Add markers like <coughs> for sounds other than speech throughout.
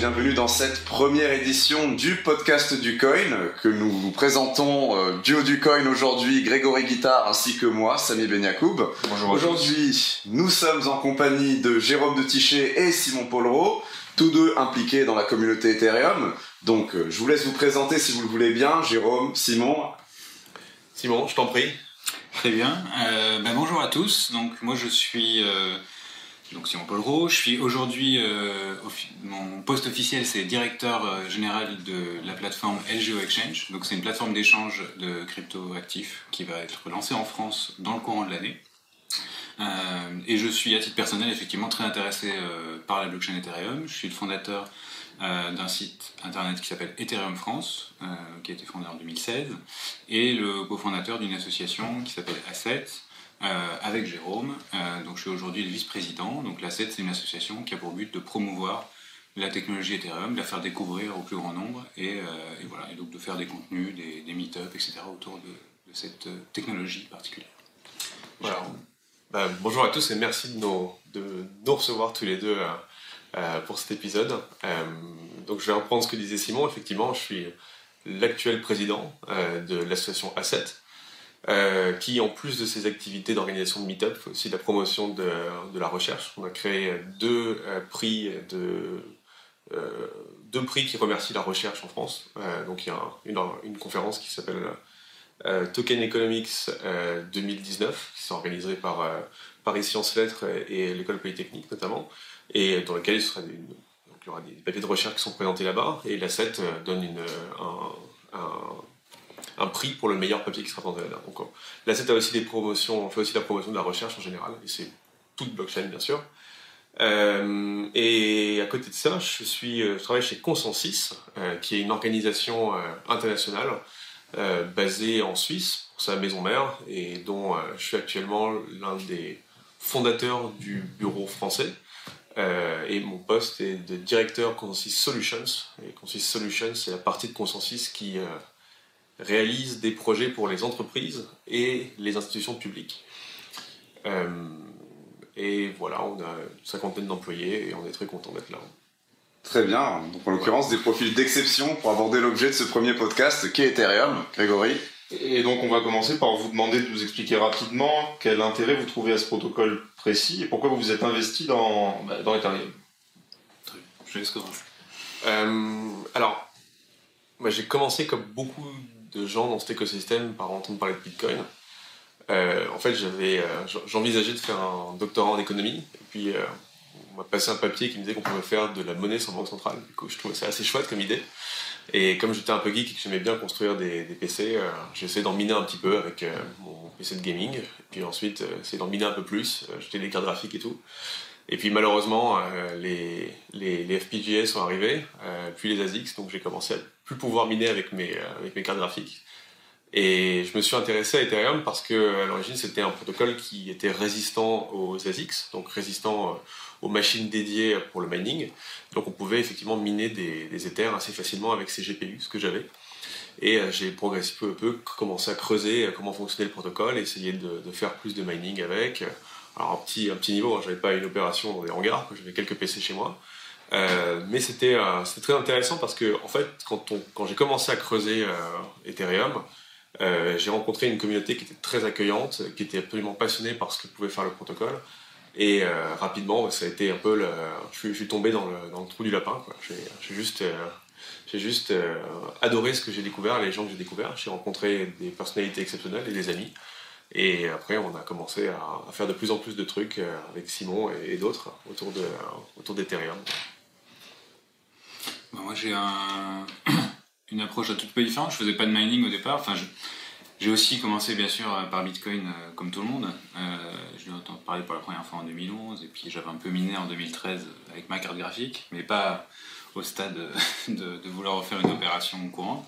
bienvenue dans cette première édition du podcast du Coin que nous vous présentons euh, duo du Coin aujourd'hui, Grégory Guittard ainsi que moi, Samy Benyakoub. Bonjour. Aujourd'hui, nous sommes en compagnie de Jérôme de Tichet et Simon Polro, tous deux impliqués dans la communauté Ethereum. Donc, euh, je vous laisse vous présenter si vous le voulez bien, Jérôme, Simon. Simon, je t'en prie. Très bien. Euh, ben, bonjour à tous. Donc moi je suis euh, donc Simon Polro. Je suis aujourd'hui euh, mon poste officiel c'est directeur euh, général de la plateforme LGO Exchange. Donc c'est une plateforme d'échange de crypto actifs qui va être lancée en France dans le courant de l'année. Euh, et je suis à titre personnel effectivement très intéressé par la blockchain Ethereum. Je suis le fondateur d'un site internet qui s'appelle Ethereum France, qui a été fondé en 2016, et le cofondateur d'une association qui s'appelle Asset, euh, avec Jérôme. Euh, donc je suis aujourd'hui le vice-président. Donc l'Asset, c'est une association qui a pour but de promouvoir la technologie Ethereum, de la faire découvrir au plus grand nombre, et, euh, voilà, et donc de faire des contenus, des, des meet-up, etc. autour de, cette technologie particulière. Bah, bonjour à tous et merci de nous, de nous recevoir tous les deux pour cet épisode. Donc je vais reprendre ce que disait Simon. Effectivement, je suis l'actuel président de l'association Asset, euh, qui en plus de ses activités d'organisation de meet-up, fait aussi de la promotion de, la recherche. On a créé deux euh, prix euh, deux prix qui remercient la recherche en France. Donc il y a un- une, conférence qui s'appelle Token Economics euh, 2019, qui sont organisés par Paris Sciences Lettres et, l'école Polytechnique notamment, et dans lequel il, sera y aura des papiers de recherche qui sont présentés là-bas, et l'ASSET euh, donne une, un, un, un prix pour le meilleur papier qui sera présenté là-bas. Donc euh, l'ASSET a aussi des promotions, fait aussi la promotion de la recherche en général, et c'est toute blockchain bien sûr. Euh, et à côté de ça, je, euh, travaille chez Consensus, qui est une organisation internationale basée en Suisse, pour sa maison mère, et dont je suis actuellement l'un des fondateurs du bureau français. Et mon poste est de directeur Consensus Solutions. Et Consensus Solutions, c'est la partie de Consensus qui réalise des projets pour les entreprises et les institutions publiques. Euh, et voilà, on a une cinquantaine d'employés et on est très content d'être là. Très bien. Donc, en l'occurrence, des profils d'exception pour aborder l'objet de ce premier podcast qui est Ethereum. Grégory? Et donc on va commencer par vous demander de nous expliquer rapidement quel intérêt vous trouvez à ce protocole précis et pourquoi vous vous êtes investi dans, bah, dans Ethereum. Je commencer. Euh, alors, moi j'ai commencé comme beaucoup de gens dans cet écosystème par entendre parler de Bitcoin. Euh, en fait, j'avais, euh, j'envisageais de faire un doctorat en économie, et puis euh, on m'a passé un papier qui me disait qu'on pouvait faire de la monnaie sans banque centrale. Du coup, je trouvais ça assez chouette comme idée. Et comme j'étais un peu geek et que j'aimais bien construire des, PC, j'ai essayé d'en miner un petit peu avec mon PC de gaming. Et puis ensuite, euh, d'en miner un peu plus, jeter des cartes graphiques et tout. Et puis malheureusement, euh, les, les, les FPGA sont arrivés, euh, puis les ASICs, donc j'ai commencé à plus pouvoir miner avec mes, euh, avec mes cartes graphiques. Et je me suis intéressé à Ethereum parce que à l'origine c'était un protocole qui était résistant aux ASICs, donc résistant aux machines dédiées pour le mining. Donc on pouvait effectivement miner des, des Ethers assez facilement avec ces GPU, ce que j'avais. Et j'ai progressé peu à peu, commencé à creuser comment fonctionnait le protocole, essayer de faire plus de mining avec. Alors un petit, un petit niveau, hein, j'avais pas une opération dans des hangars, j'avais quelques PC chez moi. Euh, mais c'était euh, c'était très intéressant parce que en fait, quand, j'ai commencé à creuser euh, Ethereum, j'ai rencontré une communauté qui était très accueillante, qui était absolument passionnée par ce que pouvait faire le protocole. Et rapidement, ça a été un peu je, suis, tombé dans le, trou du lapin. J'ai juste, juste adoré ce que j'ai découvert, les gens que j'ai découverts. J'ai rencontré des personnalités exceptionnelles et des amis. Et après, on a commencé à, à faire de plus en plus de trucs euh, avec Simon et, d'autres autour de, autour d'Ethereum. Bah, moi j'ai un... <coughs> une approche un tout peu différente. Je faisais pas de mining au départ. Enfin, j'ai aussi commencé bien sûr euh, par Bitcoin euh, comme tout le monde. Euh, je l'ai entendu parler pour la première fois en 2011 et puis j'avais un peu miné en 2013 avec ma carte graphique, mais pas au stade de, vouloir refaire une opération courante.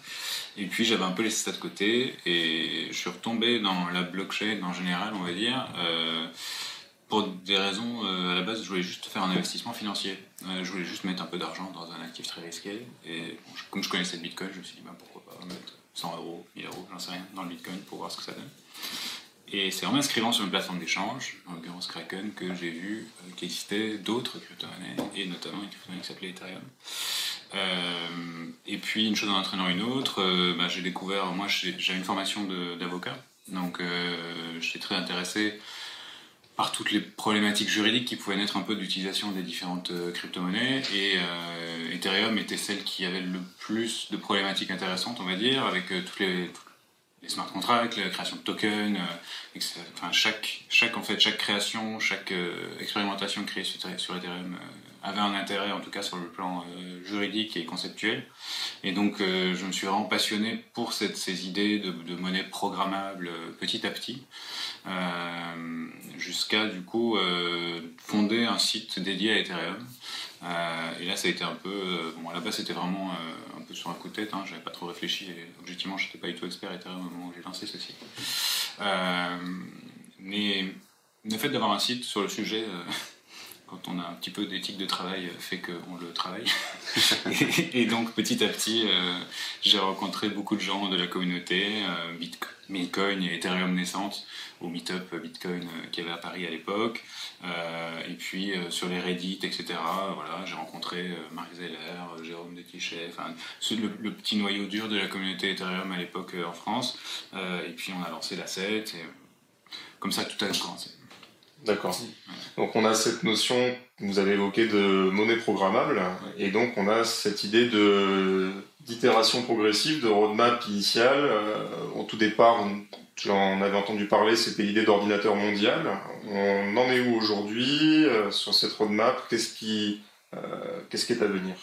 Et puis j'avais un peu laissé ça de côté et je suis retombé dans la blockchain en général, on va dire. euh, pour des raisons, euh, à la base, je voulais juste faire un investissement financier. Euh, je voulais juste mettre un peu d'argent dans un actif très risqué. Et comme je connaissais le Bitcoin, je me suis dit, bah, pourquoi pas mettre 100 euros, 1000 euros, j'en sais rien, dans le Bitcoin pour voir ce que ça donne. Et c'est en m'inscrivant sur une plateforme d'échange, en l'occurrence Kraken, que j'ai vu euh, qu'il existait d'autres crypto-monnaies, et notamment une crypto-monnaie qui s'appelait Ethereum. et puis, une chose en entraînant une autre, bah, j'ai découvert, moi j'ai une formation d'avocat, donc j'étais très intéressé par toutes les problématiques juridiques qui pouvaient naître un peu d'utilisation des différentes euh, crypto-monnaies. Et euh, Ethereum était celle qui avait le plus de problématiques intéressantes, on va dire, avec euh, tous les, les, smart contracts, la création de tokens, enfin, chaque, chaque, en fait, chaque création, chaque expérimentation créée sur, Ethereum avait un intérêt, en tout cas sur le plan juridique et conceptuel. Et donc, je me suis vraiment passionné pour ces idées de, monnaie programmable petit à petit. Euh, jusqu'à du coup euh, fonder un site dédié à Ethereum. Euh, et là, ça a été un peu. bon, à la base, c'était vraiment un peu sur un coup de tête, hein, j'avais pas trop réfléchi. Et, objectivement, je n'étais pas du tout expert Ethereum au moment où j'ai lancé ce site. mais le fait d'avoir un site sur le sujet, quand on a un petit peu d'éthique de travail, fait qu'on le travaille. <laughs> et, donc, petit à petit, j'ai rencontré beaucoup de gens de la communauté, Bitcoin et Ethereum naissante, au Meetup Bitcoin euh, qu'il y avait à Paris à l'époque. Euh, et puis euh, sur les Reddit, etc. J'ai rencontré Marie Zeller, Jérôme Detichet, enfin le, le, petit noyau dur de la communauté Ethereum à l'époque en France. et puis on a lancé la 7 et comme ça tout a commencé. D'accord. Donc on a cette notion que vous avez évoquée de monnaie programmable, et donc on a cette idée de d'itération progressive, de roadmap initial. au tout départ, J'en avais entendu parler, c'était l'idée d'ordinateur mondial. On en est où aujourd'hui euh, sur cette roadmap? Qu'est-ce qui, euh, qu'est-ce qui est à venir?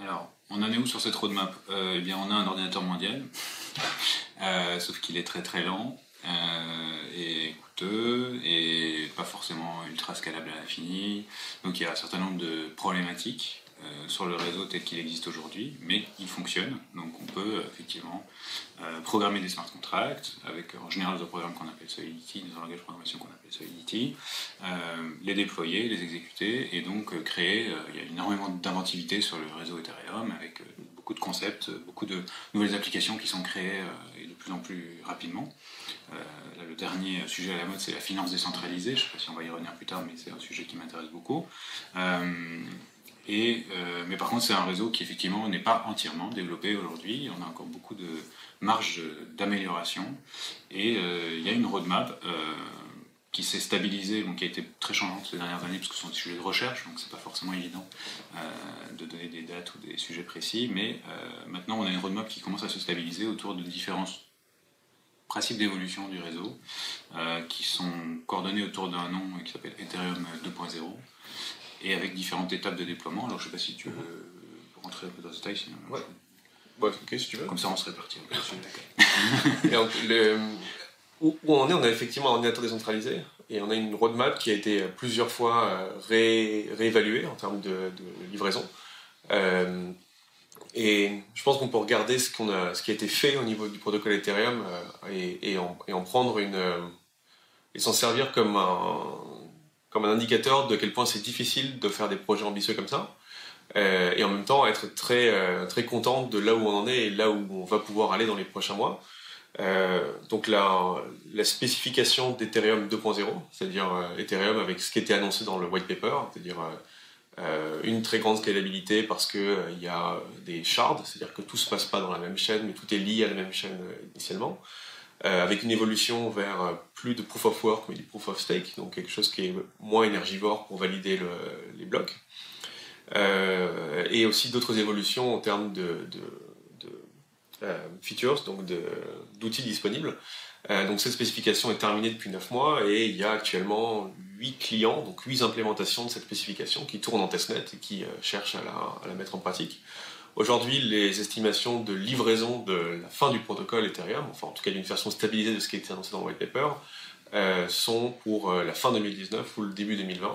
Alors, on en est où sur cette roadmap? Euh, Eh bien, on a un ordinateur mondial, <laughs> sauf qu'il est très très lent et coûteux et pas forcément ultra scalable à l'infini. Donc, il y a un certain nombre de problématiques. Euh, sur le réseau tel qu'il existe aujourd'hui, mais il fonctionne. Donc on peut euh, effectivement euh, programmer des smart contracts avec en général des programmes qu'on appelle Solidity, des langages de programmation qu'on appelle Solidity, les déployer, les exécuter et donc créer. il y a énormément d'inventivité sur le réseau Ethereum avec beaucoup de concepts, beaucoup de nouvelles applications qui sont créées et de plus en plus rapidement. Le dernier sujet à la mode, c'est la finance décentralisée. Je ne sais pas si on va y revenir plus tard, mais c'est un sujet qui m'intéresse beaucoup. Euh, mais par contre, c'est un réseau qui effectivement n'est pas entièrement développé aujourd'hui. On a encore beaucoup de marge d'amélioration. Et euh, il y a une roadmap euh, qui s'est stabilisée, donc qui a été très changeante ces dernières années, parce que ce sont des sujets de recherche, donc c'est pas forcément évident de donner des dates ou des sujets précis. Mais maintenant, on a une roadmap qui commence à se stabiliser autour de différents principes d'évolution du réseau, qui sont coordonnés autour d'un nom qui s'appelle Ethereum 2.0 et avec différentes étapes de déploiement. Alors je sais pas si tu veux rentrer un peu dans ce détail. Sinon, ouais. ok, si tu veux. Comme ça, on se répartit <laughs> où, on est, on a effectivement un ordinateur décentralisé et on a une roadmap qui a été plusieurs fois euh, réévaluée en termes de, livraison. Euh, et je pense qu'on peut regarder ce, qui a été fait au niveau du protocole Ethereum euh, et, en, prendre une. et s'en servir comme un, comme un indicateur de quel point c'est difficile de faire des projets ambitieux comme ça. Euh, et en même temps être très, euh, très content de là où on en est et là où on va pouvoir aller dans les prochains mois. Euh, donc la, la spécification d'Ethereum 2.0, c'est-à-dire Ethereum avec ce qui était annoncé dans le white paper, c'est-à-dire une très grande scalabilité parce qu'il il y a des shards, c'est-à-dire que tout se passe pas dans la même chaîne, mais tout est lié à la même chaîne initialement. Euh, avec une évolution vers euh, plus de proof of work mais du proof of stake, donc quelque chose qui est moins énergivore pour valider le, les blocs. Euh, et aussi d'autres évolutions en termes de, euh, features, donc d'outils disponibles. Euh, donc cette spécification est terminée depuis 9 mois et il y a actuellement 8 clients, donc 8 implémentations de cette spécification qui tournent en testnet et qui cherchent à la, mettre en pratique. Aujourd'hui, les estimations de livraison de la fin du protocole Ethereum, enfin en tout cas d'une version stabilisée de ce qui a été annoncé dans le white paper, euh, sont pour euh, la fin 2019 ou le début 2020.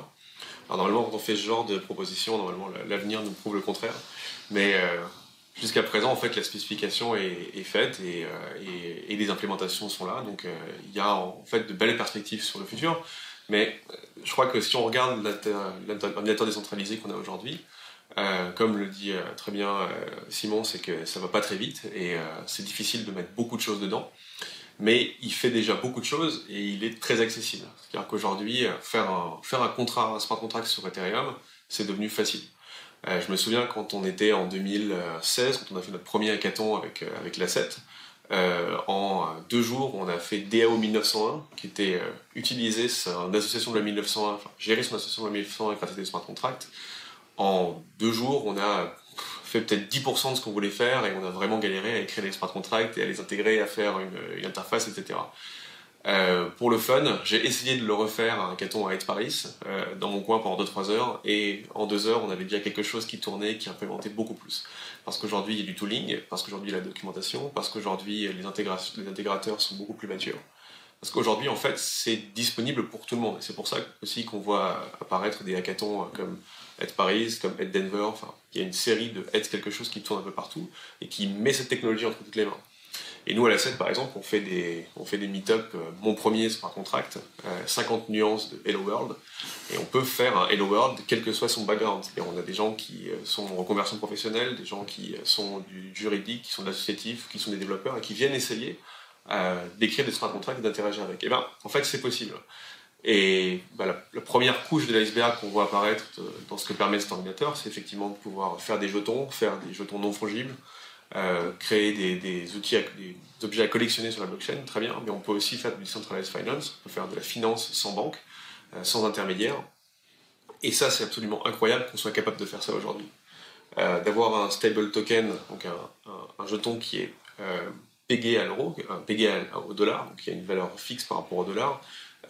Alors normalement, quand on fait ce genre de proposition, normalement l'avenir nous prouve le contraire. Mais euh, jusqu'à présent, en fait, la spécification est, faite et, et, les implémentations sont là. Donc il y a en fait de belles perspectives sur le futur. Mais je crois que si on regarde l'ordinateur décentralisé qu'on a aujourd'hui, euh, comme le dit euh, très bien euh, Simon, c'est que ça va pas très vite et c'est difficile de mettre beaucoup de choses dedans. Mais il fait déjà beaucoup de choses et il est très accessible. C'est-à-dire qu'aujourd'hui, faire un, faire un contrat, un smart contract sur Ethereum, c'est devenu facile. Je me souviens quand on était en 2016, quand on a fait notre premier hackathon avec, avec l'Asset, en deux jours, on a fait DAO 1901, qui était utilisé, c'est une association de la 1901, enfin, gérer son association de la 1901 grâce à des smart contracts. En deux jours, on a fait peut-être 10% de ce qu'on voulait faire et on a vraiment galéré à écrire des smart contracts et à les intégrer, à faire une, interface, etc. Euh, pour le fun, j'ai essayé de le refaire à un hackathon à Aix Paris, euh, dans mon coin pendant 2-3 heures, et en 2 heures, on avait déjà quelque chose qui tournait, qui implémentait beaucoup plus. Parce qu'aujourd'hui, il y a du tooling, parce qu'aujourd'hui, il y a la documentation, parce qu'aujourd'hui, les, intégrateurs sont beaucoup plus matures. Parce qu'aujourd'hui, en fait, c'est disponible pour tout le monde. C'est pour ça aussi qu'on voit apparaître des hackathons comme Ed Paris, comme Ed Denver, enfin, il y a une série de Ed quelque chose qui tourne un peu partout et qui met cette technologie entre toutes les mains. Et nous, à la scène, par exemple, on fait des, des meet-up. Euh, mon premier, c'est contract, 50 euh, nuances de Hello World. Et on peut faire un Hello World, quel que soit son background. Et on a des gens qui euh, sont en reconversion professionnelle, des gens qui sont du juridique, qui sont de l'associatif, qui sont des développeurs et qui viennent essayer d'écrire des smart contracts et d'interagir avec. Et ben, en fait, c'est possible. Et bah, la, première couche de l'iceberg qu'on voit apparaître dans ce que permet cet ordinateur, c'est effectivement de pouvoir faire des jetons, faire des jetons non fongibles, euh, créer des, objets à collectionner sur la blockchain, très bien, mais on peut aussi faire du decentralized finance, on peut faire de la finance sans banque, euh, sans intermédiaire. Et ça, c'est absolument incroyable qu'on soit capable de faire ça aujourd'hui. D'avoir un stable token, donc un, jeton qui est pégé à l'euro, pégé au dollar, donc il a une valeur fixe par rapport au dollar,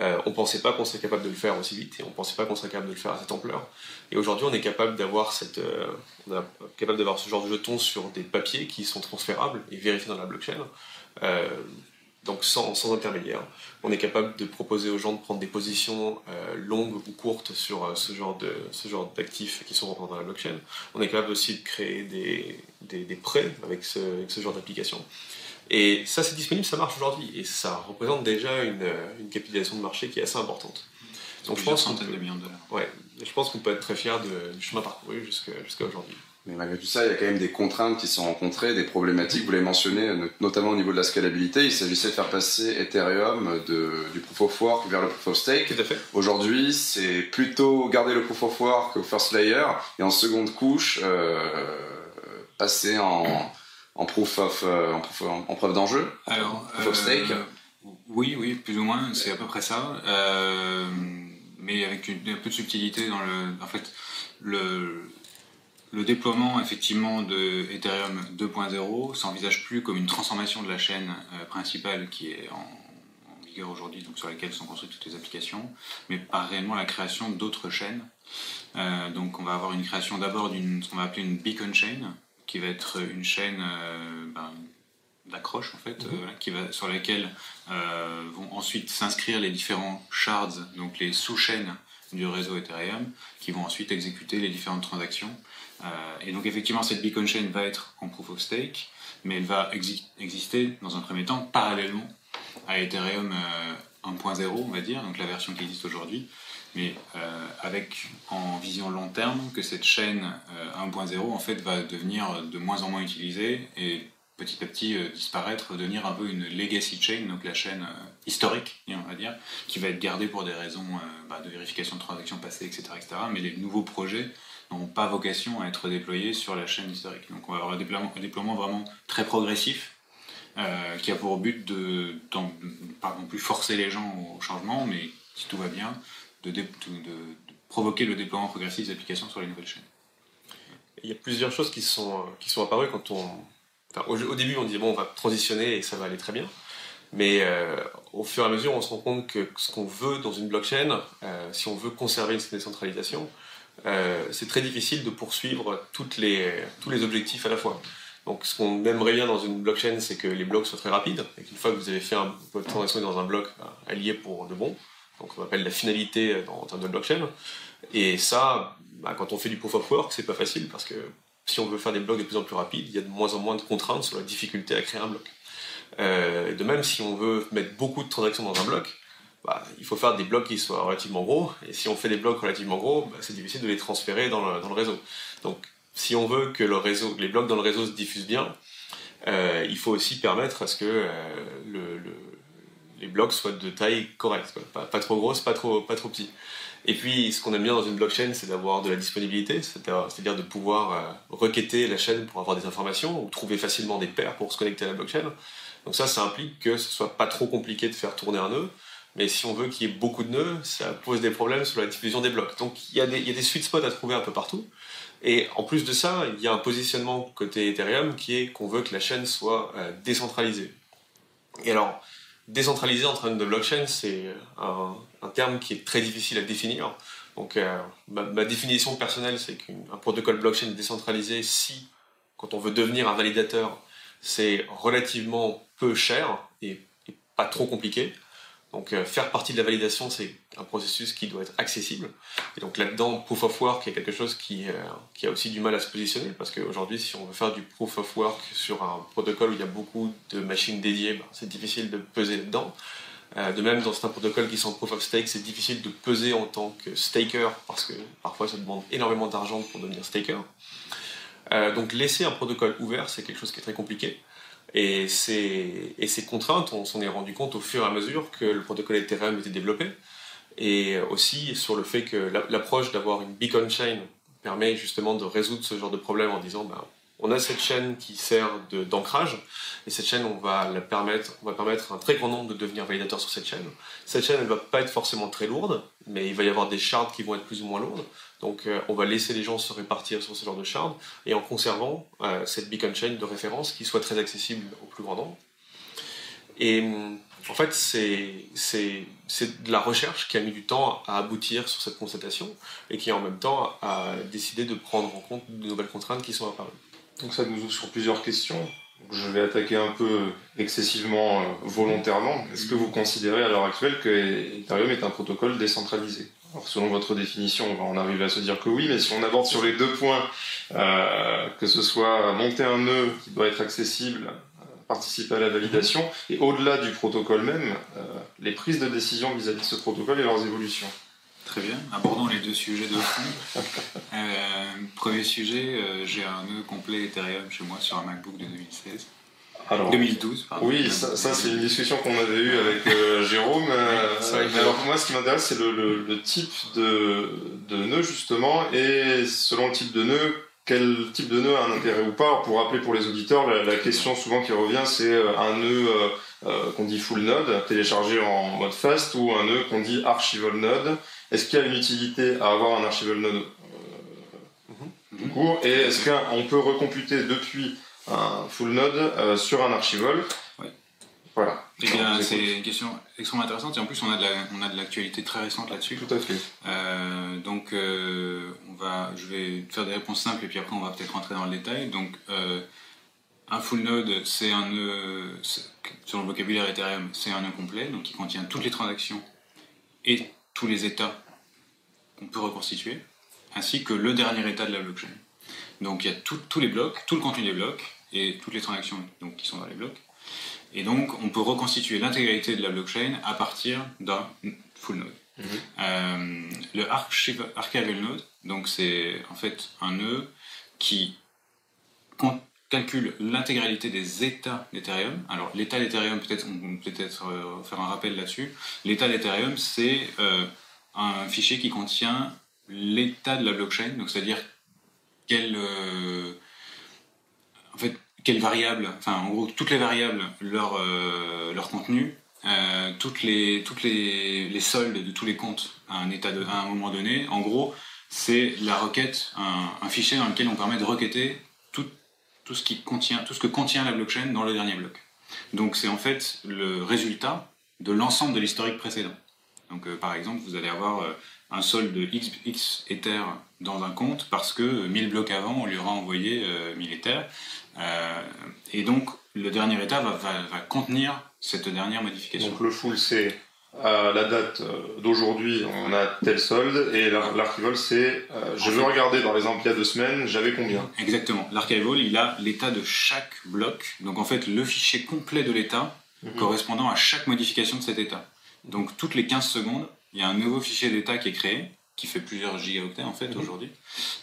euh, on ne pensait pas qu'on serait capable de le faire aussi vite et on ne pensait pas qu'on serait capable de le faire à cette ampleur. Et aujourd'hui, on est capable d'avoir cette, euh, capable d'avoir ce genre de jetons sur des papiers qui sont transférables et vérifiés dans la blockchain, euh, donc sans, intermédiaire. On est capable de proposer aux gens de prendre des positions longues ou courtes sur ce genre de ce genre d'actifs qui sont représentés dans la blockchain. On est capable aussi de créer des, des, prêts avec ce, avec ce genre d'application. Et ça, c'est disponible, ça marche aujourd'hui. Et ça représente déjà une, une, capitalisation de marché qui est assez importante. Donc je pense qu'on peut... de millions de dollars. Ouais, je pense qu'on peut être très fier du chemin parcouru jusqu'à aujourd'hui. Mais malgré tout ça, il y a quand même des contraintes qui sont rencontrées, des problématiques. Vous l'avez mentionné, notamment au niveau de la scalabilité. Il s'agissait de faire passer Ethereum de, du proof of work vers le proof of stake. Tout à fait. Aujourd'hui, c'est plutôt garder le proof of work au first layer et en seconde couche, euh, passer en en proof of, euh, en, preuve d'enjeu Alors, proof of stake euh, Oui, oui, plus ou moins, c'est à peu près ça. Euh, mais avec une, un peu de subtilité dans le. En fait, le, le déploiement effectivement de Ethereum 2.0 s'envisage plus comme une transformation de la chaîne principale qui est en, vigueur aujourd'hui, donc sur laquelle sont construites toutes les applications, mais par réellement la création d'autres chaînes. donc on va avoir une création d'abord d'une ce qu'on va appeler une beacon chain, qui va être une chaîne euh, ben, d'accroche en fait, mhm. euh, qui va, sur laquelle euh, vont ensuite s'inscrire les différents shards, donc les sous-chaînes du réseau Ethereum, qui vont ensuite exécuter les différentes transactions. et donc effectivement, cette beacon chain va être en proof of stake, mais elle va exister dans un premier temps parallèlement à Ethereum 1.0, on va dire, donc la version qui existe aujourd'hui, mais euh, avec en vision long terme que cette chaîne 1.0 euh, en fait va devenir de moins en moins utilisée et petit à petit euh, disparaître, devenir un peu une legacy chain, donc la chaîne historique, on va dire, qui va être gardée pour des raisons bah, de vérification de transactions passées, etc., etc. Mais les nouveaux projets n'ont pas vocation à être déployés sur la chaîne historique. Donc on va avoir un déploiement, vraiment très progressif, qui a pour but de, de, pas non plus forcer les gens au changement, mais si tout va bien, de, provoquer le déploiement progressif des applications sur les nouvelles chaînes. Il y a plusieurs choses qui sont, qui sont apparues quand on. au, début, on dit bon, on va transitionner et ça va aller très bien. Mais euh, au fur et à mesure, on se rend compte que ce qu'on veut dans une blockchain, euh, si on veut conserver une décentralisation, euh, c'est très difficile de poursuivre toutes les, tous les objectifs à la fois. Donc, ce qu'on aimerait bien dans une blockchain, c'est que les blocs soient très rapides, et qu'une fois que vous avez fait un, votre transaction dans un bloc, allié pour de bon, donc on appelle la finalité en termes de blockchain. Et ça, bah, quand on fait du proof of work, c'est pas facile parce que si on veut faire des blocs de plus en plus rapides, il y a de moins en moins de contraintes sur la difficulté à créer un bloc. Euh, de même, si on veut mettre beaucoup de transactions dans un bloc, bah, il faut faire des blocs qui soient relativement gros. Et si on fait des blocs relativement gros, bah, c'est difficile de les transférer dans le, réseau. Donc, si on veut que les blocs dans le réseau se diffusent bien, euh, il faut aussi permettre à ce que euh, le, les blocs soient de taille correcte, Pas, trop grosses, pas trop, pas trop petits. Et puis, ce qu'on aime bien dans une blockchain, c'est d'avoir de la disponibilité, c'est-à-dire de pouvoir euh, requêter la chaîne pour avoir des informations ou trouver facilement des paires pour se connecter à la blockchain. Donc ça, ça implique que ce soit pas trop compliqué de faire tourner un nœud. Mais si on veut qu'il y ait beaucoup de nœuds, ça pose des problèmes sur la diffusion des blocs. Donc il y, a des, il y a des sweet spots à trouver un peu partout. Et en plus de ça, il y a un positionnement côté Ethereum qui est qu'on veut que la chaîne soit euh, décentralisée. Et alors, décentralisé en termes de blockchain, c'est un, un, terme qui est très difficile à définir. Donc, euh, ma, définition personnelle, c'est qu'un protocole blockchain décentralisé, si, quand on veut devenir un validateur, c'est relativement peu cher et pas trop compliqué. Donc euh, faire partie de la validation, c'est un processus qui doit être accessible. Et donc là-dedans, Proof of Work est quelque chose qui, euh, qui, a aussi du mal à se positionner, parce qu'aujourd'hui, si on veut faire du Proof of Work sur un protocole où il y a beaucoup de machines dédiées, ben, c'est difficile de peser là-dedans. Euh, de même, dans certains protocoles qui sont Proof of Stake, c'est difficile de peser en tant que staker, parce que parfois ça demande énormément d'argent pour devenir staker. donc laisser un protocole ouvert, c'est quelque chose qui est très compliqué. Et ces, et ces contraintes, on s'en est rendu compte au fur et à mesure que le protocole Ethereum était développé. Et aussi sur le fait que l'approche d'avoir une beacon chain permet justement de résoudre ce genre de problème en disant ben, on a cette chaîne qui sert d'ancrage, et cette chaîne, on va, la permettre, on va permettre à un très grand nombre de devenir validateurs sur cette chaîne. Cette chaîne, elle va pas être forcément très lourde, mais il va y avoir des shards qui vont être plus ou moins lourdes. Donc euh, on va laisser les gens se répartir sur ce genre de shards, et en conservant euh, cette beacon chain de référence qui soit très accessible au plus grand nombre. Et en fait, c'est de la recherche qui a mis du temps à aboutir sur cette constatation, et qui en même temps a décidé de prendre en compte de nouvelles contraintes qui sont apparues. Donc ça nous ouvre sur plusieurs questions. Je vais attaquer un peu excessivement euh, volontairement. Est-ce que vous considérez à l'heure actuelle que Ethereum est un protocole décentralisé? Alors selon votre définition, on va en arriver à se dire que oui, mais si on aborde sur les deux points, euh, que ce soit monter un nœud qui doit être accessible, participer à la validation, et au-delà du protocole même, euh, les prises de décision vis-à-vis -vis de ce protocole et leurs évolutions. Très bien, abordons les deux sujets de fond. Euh, premier sujet, euh, j'ai un nœud complet Ethereum chez moi sur un MacBook de 2016. Alors, 2012, pardon. Oui, ça, c'est une discussion qu'on avait eue avec euh, <laughs> Jérôme. alors moi, ce qui m'intéresse, c'est le, type de, de, nœud justement, et selon le type de nœud, quel type de nœud a un intérêt ou pas. Pour rappeler pour les auditeurs, la, question souvent qui revient, c'est un nœud qu'on dit full node, téléchargé en mode fast, ou un nœud qu'on dit archival node. Est-ce qu'il y a une utilité à avoir un archival node euh, du coup Et est-ce qu'on peut recomputer depuis un full node euh, sur un archival Oui. Voilà. Eh bien, c'est une question extrêmement intéressante et en plus on a de l'actualité très récente là-dessus. Tout à fait. Euh, donc on va, je vais faire des réponses simples et puis après on va peut-être rentrer dans le détail. Donc un full node, c'est un nœud, sur le vocabulaire Ethereum, c'est un nœud complet, donc qui contient toutes les transactions et tous les états qu'on peut reconstituer, ainsi que le dernier état de la blockchain. Donc il y a tous les blocs, tout le contenu des blocs et toutes les transactions donc, qui sont dans les blocs. Et donc on peut reconstituer l'intégralité de la blockchain à partir d'un full node. Mhm. Euh, le archival node, donc c'est en fait un nœud qui calcule l'intégralité des états d'Ethereum. Alors l'état d'Ethereum, peut-être on peut peut-être euh, faire un rappel là-dessus. L'état d'Ethereum, c'est euh, un fichier qui contient l'état de la blockchain, donc c'est-à-dire euh, en fait, quelles variables, enfin en gros toutes les variables, leur, leur contenu, toutes, les, toutes les, les, soldes de tous les comptes à un, état à un moment donné. En gros, c'est la requête, un, fichier dans lequel on permet de requêter tout ce, qui contient, tout ce que contient la blockchain dans le dernier bloc. Donc c'est en fait le résultat de l'ensemble de l'historique précédent. Donc euh, par exemple, vous allez avoir euh, un solde de X, X Ether dans un compte parce que 1000 blocs avant, on lui aura envoyé 1000 euh, et donc le dernier état va, va, va, contenir cette dernière modification. Donc le full c'est à la date euh, d'aujourd'hui, on a tel solde, et l'archival, c'est euh, je veux regarder il y a deux semaines, j'avais combien? Exactement. L'archival, il a l'état de chaque bloc, donc en fait le fichier complet de l'état mhm. correspondant à chaque modification de cet état. Donc toutes les 15 secondes, il y a un nouveau fichier d'état qui est créé, qui fait plusieurs gigaoctets en fait mhm. aujourd'hui.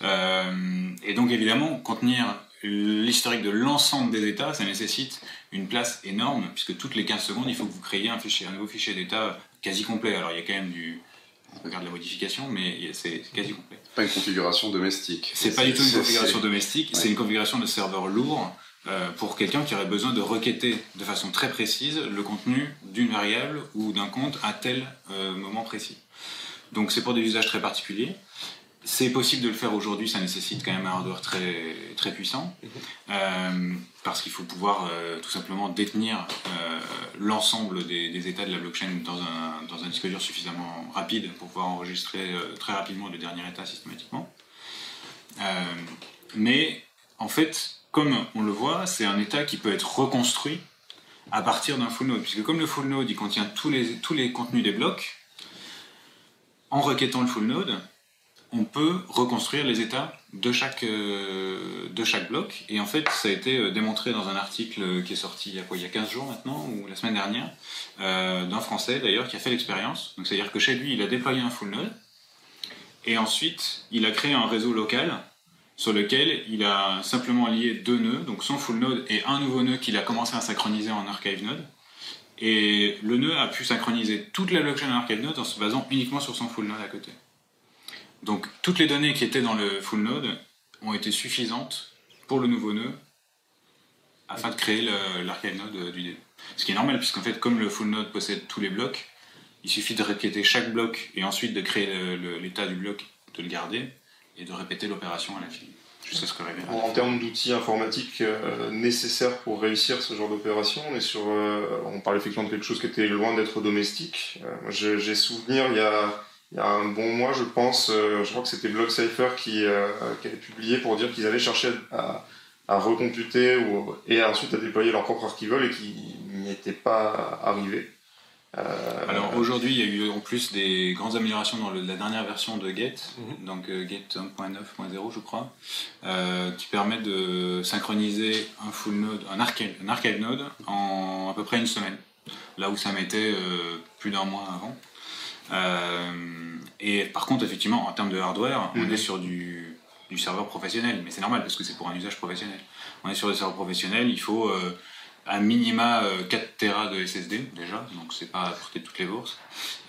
Euh, et donc évidemment, contenir l'historique de l'ensemble des états, ça nécessite une place énorme, puisque toutes les 15 secondes, il faut que vous créiez un, fichier, un nouveau fichier d'état quasi complet. Alors il y a quand même du, on regarde la modification, mais c'est quasi complet. Pas une configuration domestique. C'est pas du tout une configuration domestique, c'est une configuration de serveur lourd euh, pour quelqu'un qui aurait besoin de requêter de façon très précise le contenu d'une variable ou d'un compte à tel euh, moment précis. Donc c'est pour des usages très particuliers. C'est possible de le faire aujourd'hui, ça nécessite quand même un hardware très, très puissant, mhm. euh, parce qu'il faut pouvoir euh, tout simplement détenir euh, l'ensemble des, états de la blockchain dans un, dans un, disque dur suffisamment rapide pour pouvoir enregistrer très rapidement le dernier état systématiquement. mais en fait, comme on le voit, c'est un état qui peut être reconstruit à partir d'un full node, puisque comme le full node il contient tous les, tous les contenus des blocs, en requêtant le full node, on peut reconstruire les états de chaque, euh, de chaque bloc. Et en fait, ça a été euh, démontré dans un article qui est sorti il y a, quoi, il y a 15 jours maintenant, ou la semaine dernière, euh, d'un Français d'ailleurs qui a fait l'expérience. C'est-à-dire que chez lui, il a déployé un full node, et ensuite, il a créé un réseau local sur lequel il a simplement lié deux nœuds, donc son full node et un nouveau nœud qu'il a commencé à synchroniser en archive node. Et le nœud a pu synchroniser toute la blockchain en archive node en se basant uniquement sur son full node à côté. Donc toutes les données qui étaient dans le full node ont été suffisantes pour le nouveau nœud afin de créer l'archive node du début. Ce qui est normal puisqu'en fait comme le full node possède tous les blocs, il suffit de répéter chaque bloc et ensuite de créer l'état du bloc, de le garder et de répéter l'opération à l'infini. Jusqu'à ce que en, en termes d'outils informatiques euh, nécessaires pour réussir ce genre d'opération, on euh, on parle effectivement de quelque chose qui était loin d'être domestique. Euh, j'ai souvenir il y a il y a un bon mois, je pense, euh, je crois que c'était BlockCypher qui, euh, qui avait publié pour dire qu'ils allaient chercher à, à recomputer ou, et ensuite à déployer leur propre archivol et qui n'y étaient pas arrivés. Euh, Alors aujourd'hui, il y a eu en plus des grandes améliorations dans la dernière version de Get, mhm. donc Get 1.9.0 je crois, qui permet de synchroniser un full node, un archive, un archive node en à peu près une semaine, là où ça mettait plus d'un mois avant. Euh, et par contre, effectivement, en termes de hardware, on mhm. est sur du, du, serveur professionnel. Mais c'est normal parce que c'est pour un usage professionnel. On est sur des serveurs professionnels, il faut euh, à minima 4 euh, Tera de SSD déjà, donc c'est pas à porter toutes les bourses.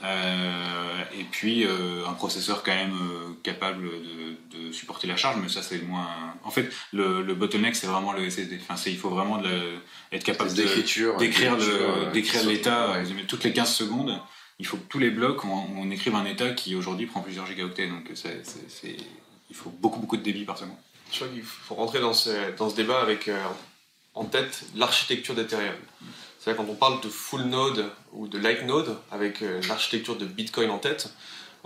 et puis un processeur quand même capable de, supporter la charge, mais ça c'est moins. En fait, le, le bottleneck c'est vraiment le SSD. Enfin, il faut vraiment de être capable d'écrire l'état toutes les 15 secondes il faut que tous les blocs, on, écrive un état qui aujourd'hui prend plusieurs gigaoctets. Donc il faut beaucoup, beaucoup de débit par seconde. Je crois qu'il faut rentrer dans ce, dans ce débat avec euh, en tête l'architecture d'Ethereum. C'est-à-dire quand on parle de full node ou de light node avec euh, l'architecture de Bitcoin en tête,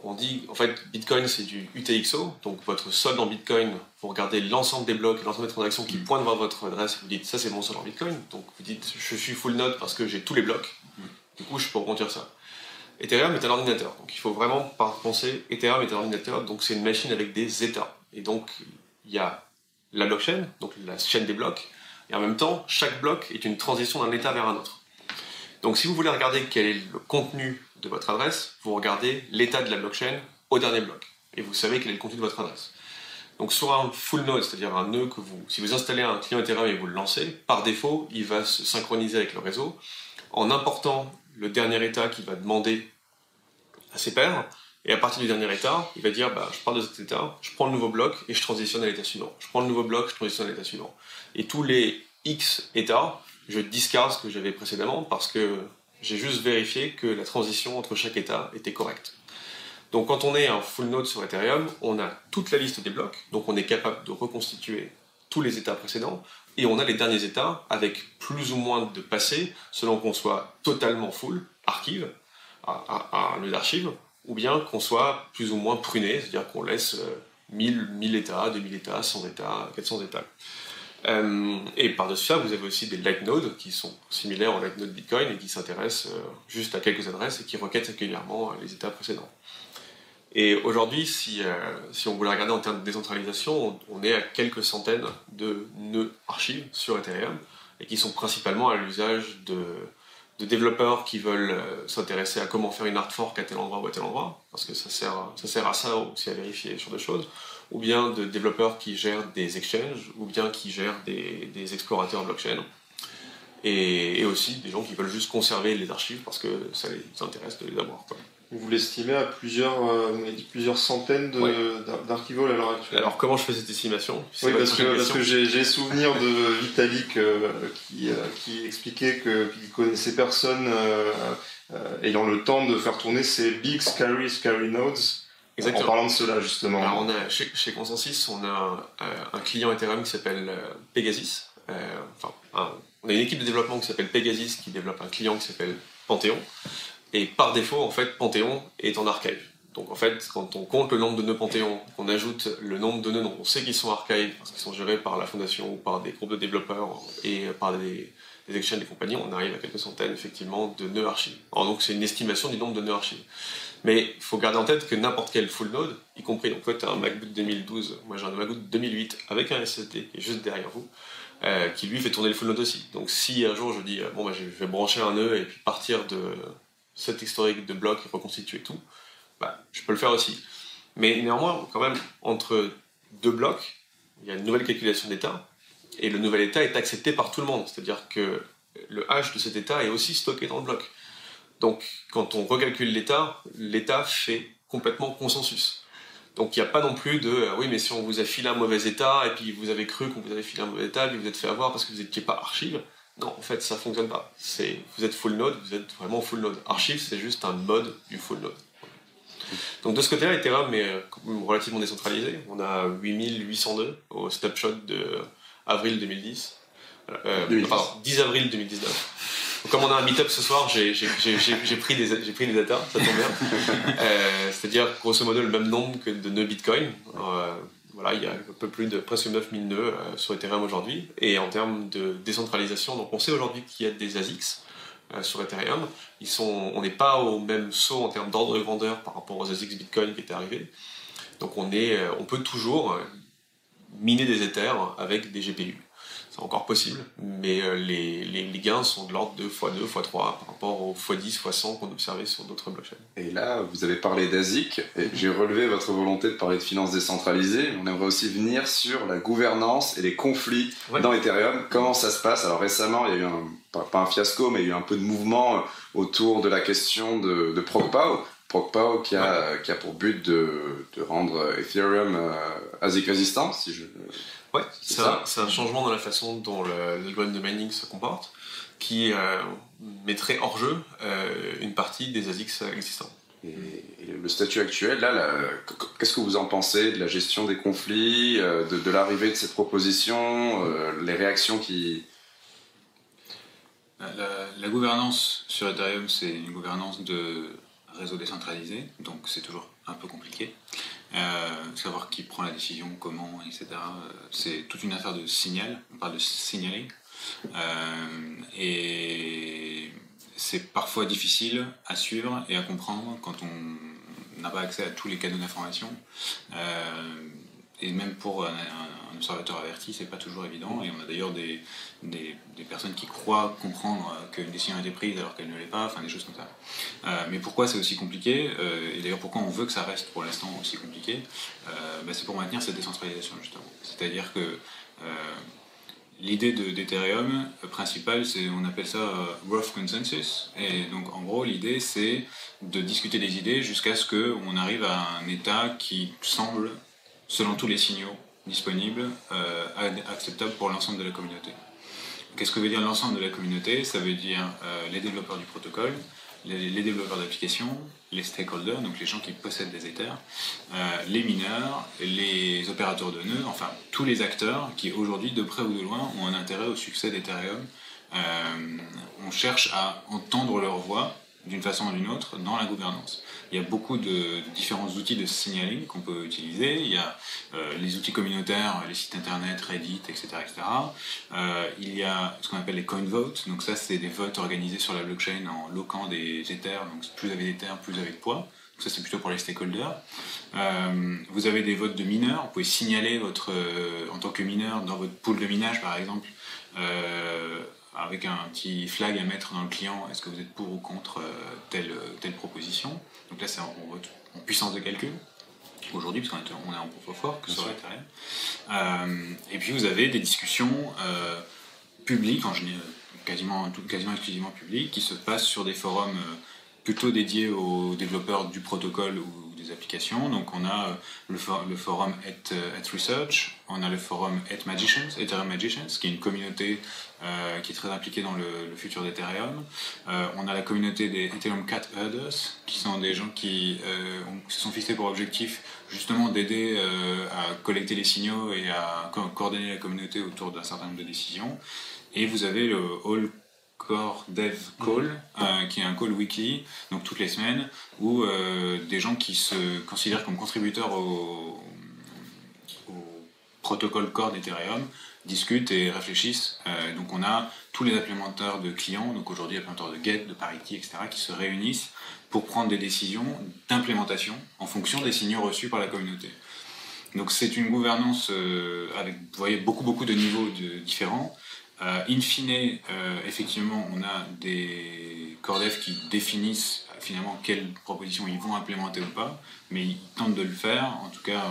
on dit en fait Bitcoin c'est du UTXO, donc votre solde en Bitcoin, vous regardez l'ensemble des blocs et l'ensemble des transactions qui pointent vers votre adresse et vous dites ça c'est mon solde en Bitcoin, donc vous dites je suis full node parce que j'ai tous les blocs, du coup je peux remonter ça. Ethereum est un ordinateur, donc il faut vraiment penser Ethereum est un ordinateur, donc c'est une machine avec des états. Et donc il y a la blockchain, donc la chaîne des blocs, et en même temps chaque bloc est une transition d'un état vers un autre. Donc si vous voulez regarder quel est le contenu de votre adresse, vous regardez l'état de la blockchain au dernier bloc, et vous savez quel est le contenu de votre adresse. Donc sur un full node, c'est-à-dire un nœud que vous, si vous installez un client Ethereum et vous le lancez, par défaut, il va se synchroniser avec le réseau en important le dernier état qui va demander à ses pairs, et à partir du dernier état, il va dire bah, je parle de cet état, je prends le nouveau bloc et je transitionne à l'état suivant. Je prends le nouveau bloc, je transitionne à l'état suivant. Et tous les X états, je discard ce que j'avais précédemment parce que j'ai juste vérifié que la transition entre chaque état était correcte. Donc quand on est un full node sur Ethereum, on a toute la liste des blocs, donc on est capable de reconstituer tous les états précédents, et on a les derniers états avec plus ou moins de passé, selon qu'on soit totalement full, archive, à, d'archive, ou bien qu'on soit plus ou moins pruné, c'est-à-dire qu'on laisse 1000, euh, 1000 états, 2000 états, 100 états, 400 états. Euh, et par-dessus ça, vous avez aussi des light nodes qui sont similaires aux light nodes Bitcoin et qui s'intéressent euh, juste à quelques adresses et qui requêtent régulièrement les états précédents. Et aujourd'hui, si, si, on voulait regarder en termes de décentralisation, on, est à quelques centaines de nœuds archives sur Ethereum et qui sont principalement à l'usage de, développeurs qui veulent euh, s'intéresser à comment faire une art fork à tel endroit ou à tel endroit, parce que ça sert, ça sert à ça aussi à vérifier sur des choses, ou bien de développeurs qui gèrent des exchanges, ou bien qui gèrent des, des explorateurs blockchain, et, aussi des gens qui veulent juste conserver les archives parce que ça les intéresse de les avoir. Vous l'estimez à plusieurs, euh, plusieurs centaines d'archivoles à l'heure actuelle. Alors comment je fais cette estimation? Oui, parce que, j'ai souvenir de Vitalik euh, qui, euh, qui, expliquait qu'il connaissait personne ayant le temps de faire tourner ces big, scary, scary nodes. Exactement. En parlant de cela, justement. Alors, on a, chez, chez Consensus, on a un, client Ethereum qui s'appelle Pegasus. enfin, on a une équipe de développement qui s'appelle Pegasus qui développe un client qui s'appelle Panthéon. Et par défaut, en fait, Panthéon est en archive. Donc en fait, quand on compte le nombre de nœuds Panthéon, qu'on ajoute le nombre de nœuds dont on sait qu'ils sont archive, parce qu'ils sont gérés par la fondation ou par des groupes de développeurs et par des, des exchanges et compagnies, on arrive à quelques centaines effectivement de nœuds archives. Donc c'est une estimation du nombre de nœuds archives. Mais il faut garder en tête que n'importe quel full node, y compris donc toi tu as un MacBook 2012, moi j'ai un MacBook 2008 avec un SSD qui est juste derrière vous, euh, qui lui fait tourner le full node aussi. Donc si un jour je dis bon bah, je vais brancher un nœud et puis partir de cet historique de blocs et reconstituer tout, bah, je peux le faire aussi. Mais néanmoins, quand même, entre deux blocs, il y a une nouvelle calculation d'état, et le nouvel état est accepté par tout le monde. C'est-à-dire que le hash de cet état est aussi stocké dans le bloc. Donc, quand on recalcule l'état, l'état fait complètement consensus. Donc, il n'y a pas non plus de euh, oui, mais si on vous a filé un mauvais état, et puis vous avez cru qu'on vous avait filé un mauvais état, et puis vous êtes fait avoir parce que vous n'étiez pas archive, non, en fait, ça fonctionne pas. C'est, vous êtes full node, vous êtes vraiment full node. Archive, c'est juste un mode du full node. Donc de ce côté-là, Ethereum est euh, relativement décentralisé. On a 8802 au snapshot de avril 2010. Euh, pardon, 10 avril 2019. Donc, comme on a un meet-up ce soir, j'ai, pris, des, pris des data, ça tombe bien. Euh, c'est-à-dire grosso modo le même nombre que de nœuds Bitcoin. Euh, voilà, il y a un peu plus de presque 9000 nœuds euh, sur Ethereum aujourd'hui. Et en termes de décentralisation, donc on sait aujourd'hui qu'il y a des ASICs euh, sur Ethereum. Ils sont, on n'est pas au même saut en termes d'ordre de grandeur par rapport aux ASICs Bitcoin qui étaient arrivés. Donc on, est, euh, on peut toujours miner des Ethers avec des GPU encore possible, mais euh, les, les, gains sont de l'ordre de x2, x3 par rapport aux x10, x100 qu'on observait sur d'autres blockchains. Et là, vous avez parlé d'ASIC, et j'ai relevé votre volonté de parler de finances décentralisées. On aimerait aussi venir sur la gouvernance et les conflits dans Ethereum. Comment ça se passe? Alors récemment, il y a eu un, pas, un fiasco, mais il y a eu un peu de mouvement autour de la question de, de. ProgPow qui a, qui a pour but de, de rendre Ethereum euh, ASIC résistant, si je Ouais, c'est un, un, changement dans la façon dont l'algorithme de mining se comporte qui euh, mettrait hors jeu euh, une partie des ASICs existants. Et, le statut actuel, là, qu'est-ce que vous en pensez de la gestion des conflits, euh, de, l'arrivée de cette proposition, les réactions qui... La, gouvernance sur Ethereum, c'est une gouvernance de réseau décentralisé, donc c'est toujours un peu compliqué. Euh, savoir qui prend la décision, comment, etc. Euh, c'est toute une affaire de signal, on parle de signaling. Euh, et c'est parfois difficile à suivre et à comprendre quand on n'a pas accès à tous les canaux d'information. et même pour un, observateur averti, c'est pas toujours évident. Et on a d'ailleurs des, des, personnes qui croient comprendre qu'une décision a été prise alors qu'elle ne l'est pas, enfin des choses comme ça. Euh, mais pourquoi c'est aussi compliqué euh, Et d'ailleurs pourquoi on veut que ça reste pour l'instant aussi compliqué euh, bah, C'est pour maintenir cette décentralisation justement. C'est-à-dire que l'idée d'Ethereum principale, c'est on appelle ça rough consensus. Et donc en gros l'idée c'est de discuter des idées jusqu'à ce qu'on arrive à un état qui semble, selon tous les signaux, disponible, euh, acceptable pour l'ensemble de la communauté. Qu'est-ce que veut dire l'ensemble de la communauté? Ça veut dire euh, les développeurs du protocole, les, développeurs d'applications, les stakeholders, donc les gens qui possèdent des Ethers, euh, les mineurs, les opérateurs de nœuds, enfin tous les acteurs qui aujourd'hui, de près ou de loin, ont un intérêt au succès d'Ethereum. on cherche à entendre leur voix d'une façon ou d'une autre dans la gouvernance. Il y a beaucoup de, différents outils de signaling qu'on peut utiliser. Il y a euh, les outils communautaires, les sites internet, Reddit, etc. etc. Euh, il y a ce qu'on appelle les coin votes. Donc ça, c'est des votes organisés sur la blockchain en loquant des Ethers. Donc plus vous avez d'Ethers, plus vous avez de poids. Donc ça, c'est plutôt pour les stakeholders. Euh, vous avez des votes de mineurs. Vous pouvez signaler votre, en tant que mineur dans votre pool de minage, par exemple, avec un petit flag à mettre dans le client, est-ce que vous êtes pour ou contre telle, telle proposition? Donc là, c'est en, en, puissance de calcul aujourd'hui, parce qu'on est en proof of work sur Ethereum. Euh, et puis vous avez des discussions euh, publiques, en général, quasiment, quasiment exclusivement publiques, qui se passent sur des forums euh, plutôt dédié aux développeurs du protocole ou applications. Donc on a euh, le, forum at, euh, at, Research, on a le forum at Magicians, Ethereum Magicians, qui est une communauté euh, qui est très impliquée dans le, futur d'Ethereum. on a la communauté des Ethereum Cat Herders, qui sont des gens qui se sont fixés pour objectif justement d'aider à collecter les signaux et à coordonner la communauté autour d'un certain nombre de décisions. Et vous avez le All Core Dev Call, euh, qui est un call weekly, donc toutes les semaines, où euh, des gens qui se considèrent comme contributeurs au, protocole core d'Ethereum discutent et réfléchissent. Euh, donc on a tous les implémenteurs de clients, donc aujourd'hui implémenteurs de Get, de Parity, etc., qui se réunissent pour prendre des décisions d'implémentation en fonction des signaux reçus par la communauté. Donc c'est une gouvernance avec, vous voyez, beaucoup beaucoup de niveaux de, différents. Euh, in fine, euh, effectivement, on a des core qui définissent euh, finalement quelles propositions ils vont implémenter ou pas, mais ils tentent de le faire, en tout cas,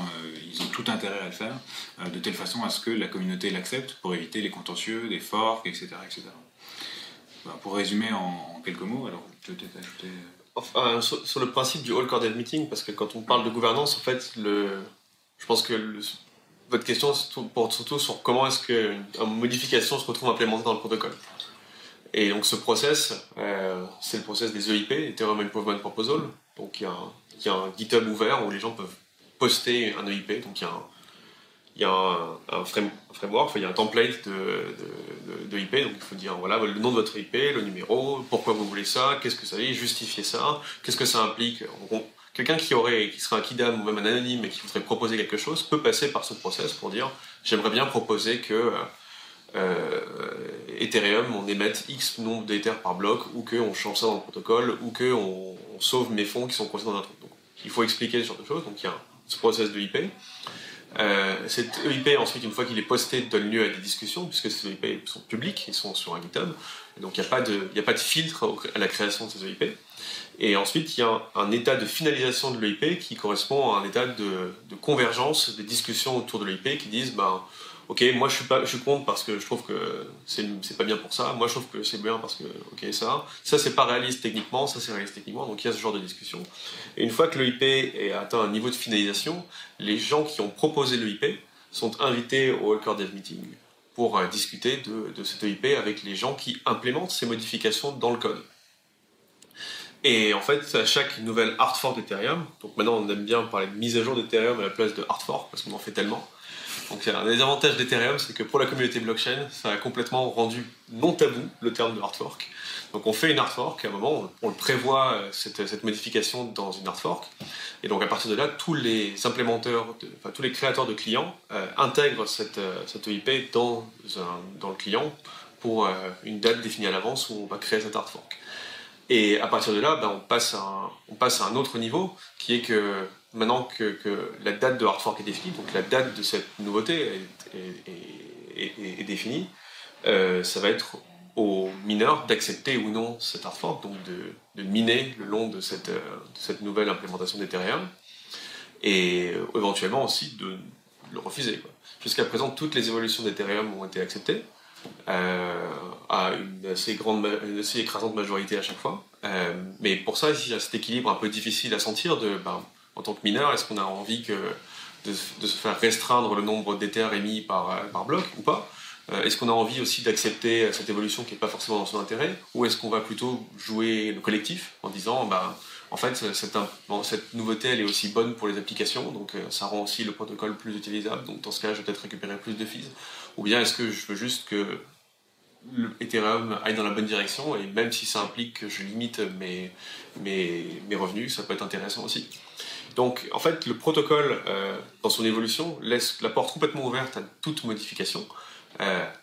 ils ont tout intérêt à le faire, de telle façon à ce que la communauté l'accepte pour éviter les contentieux, des forks, etc. etc. pour résumer en, quelques mots, alors peut-être ajouter... Sur, le principe du All Core Dev Meeting, parce que quand on parle de gouvernance, en fait, le, je pense que votre question porte surtout sur comment est-ce qu'une modification se retrouve implémentée dans le protocole. Et donc ce process, euh, c'est le process des EIP, Ethereum Improvement Proposal. Donc il y, a un, GitHub ouvert où les gens peuvent poster un EIP. Donc il y a un, framework, il y a un template de, de, Donc il faut dire voilà le nom de votre IP, le numéro, pourquoi vous voulez ça, qu'est-ce que ça veut, justifier ça, qu'est-ce que ça implique quelqu'un qui aurait, qui serait un kidam ou même un anonyme et qui voudrait proposer quelque chose peut passer par ce process pour dire j'aimerais bien proposer que euh, euh, Ethereum on émette X nombre d'Ether par bloc ou qu'on change ça dans le protocole ou qu'on on sauve mes fonds qui sont coincés dans un truc. Donc il faut expliquer ce genre de choses. Donc il y a ce process de IP. Euh, cet EIP, ensuite, une fois qu'il est posté, donne lieu à des discussions, puisque ces EIP sont publics, ils sont sur un GitHub. Donc il n'y a, pas de, a pas de filtre à la création de ces EIP. Et ensuite, il y a un, état de finalisation de l'EIP qui correspond à un état de, convergence des discussions autour de l'EIP qui disent ben, Ok, moi je suis, contre parce que je trouve que c'est pas bien pour ça, moi je trouve que c'est bien parce que, ok, ça, ça c'est pas réaliste techniquement, ça c'est réaliste techniquement, donc il y a ce genre de discussion. Et une fois que l'EIP est atteint un niveau de finalisation, les gens qui ont proposé l'EIP sont invités au Walker Dev Meeting pour euh, discuter de, cette EIP avec les gens qui implémentent ces modifications dans le code. Et en fait, à chaque nouvelle hard fork d'Ethereum, donc maintenant on aime bien parler de mise à jour d'Ethereum à la place de hard fork parce qu'on en fait tellement. Donc un des avantages d'Ethereum, c'est que pour la communauté blockchain, ça a complètement rendu non tabou le terme de hard fork. Donc on fait une hard fork, à un moment on, prévoit euh, cette, modification dans une hard fork, et donc à partir de là, tous les implémenteurs, enfin tous les créateurs de clients euh, intègrent cette, euh, cette EIP dans, dans le client pour une date définie à l'avance où on va créer cette hard fork. Et à partir de là, ben, on, passe à un, on passe à un autre niveau, qui est que maintenant que, la date de hard fork est définie, donc la date de cette nouveauté est, est, définie, ça va être aux mineurs d'accepter ou non cet hard fork, donc de, miner le long de cette, euh, nouvelle implémentation d'Ethereum, et euh, éventuellement aussi de le refuser. Jusqu'à présent, toutes les évolutions d'Ethereum ont été acceptées, euh, à une assez, grande, assez écrasante majorité à chaque fois. Mais pour ça, il y a cet équilibre un peu difficile à sentir de, ben, en tant que mineur, est-ce qu'on a envie que, de, se faire restreindre le nombre d'éthers émis par, par bloc ou pas? Est-ce qu'on a envie aussi d'accepter cette évolution qui n'est pas forcément dans son intérêt Ou est-ce qu'on va plutôt jouer le collectif en disant, ben, en fait, cette, nouveauté, elle est aussi bonne pour les applications, donc ça rend aussi le protocole plus utilisable, donc dans ce cas, je vais peut-être récupérer plus de fees. Ou bien est-ce que je veux juste que Ethereum aille dans la bonne direction et même si ça implique que je limite mes, mes, revenus, ça peut être intéressant aussi. Donc en fait, le protocole, euh, dans son évolution, laisse la porte complètement ouverte à toute modification, euh,